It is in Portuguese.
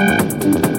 Música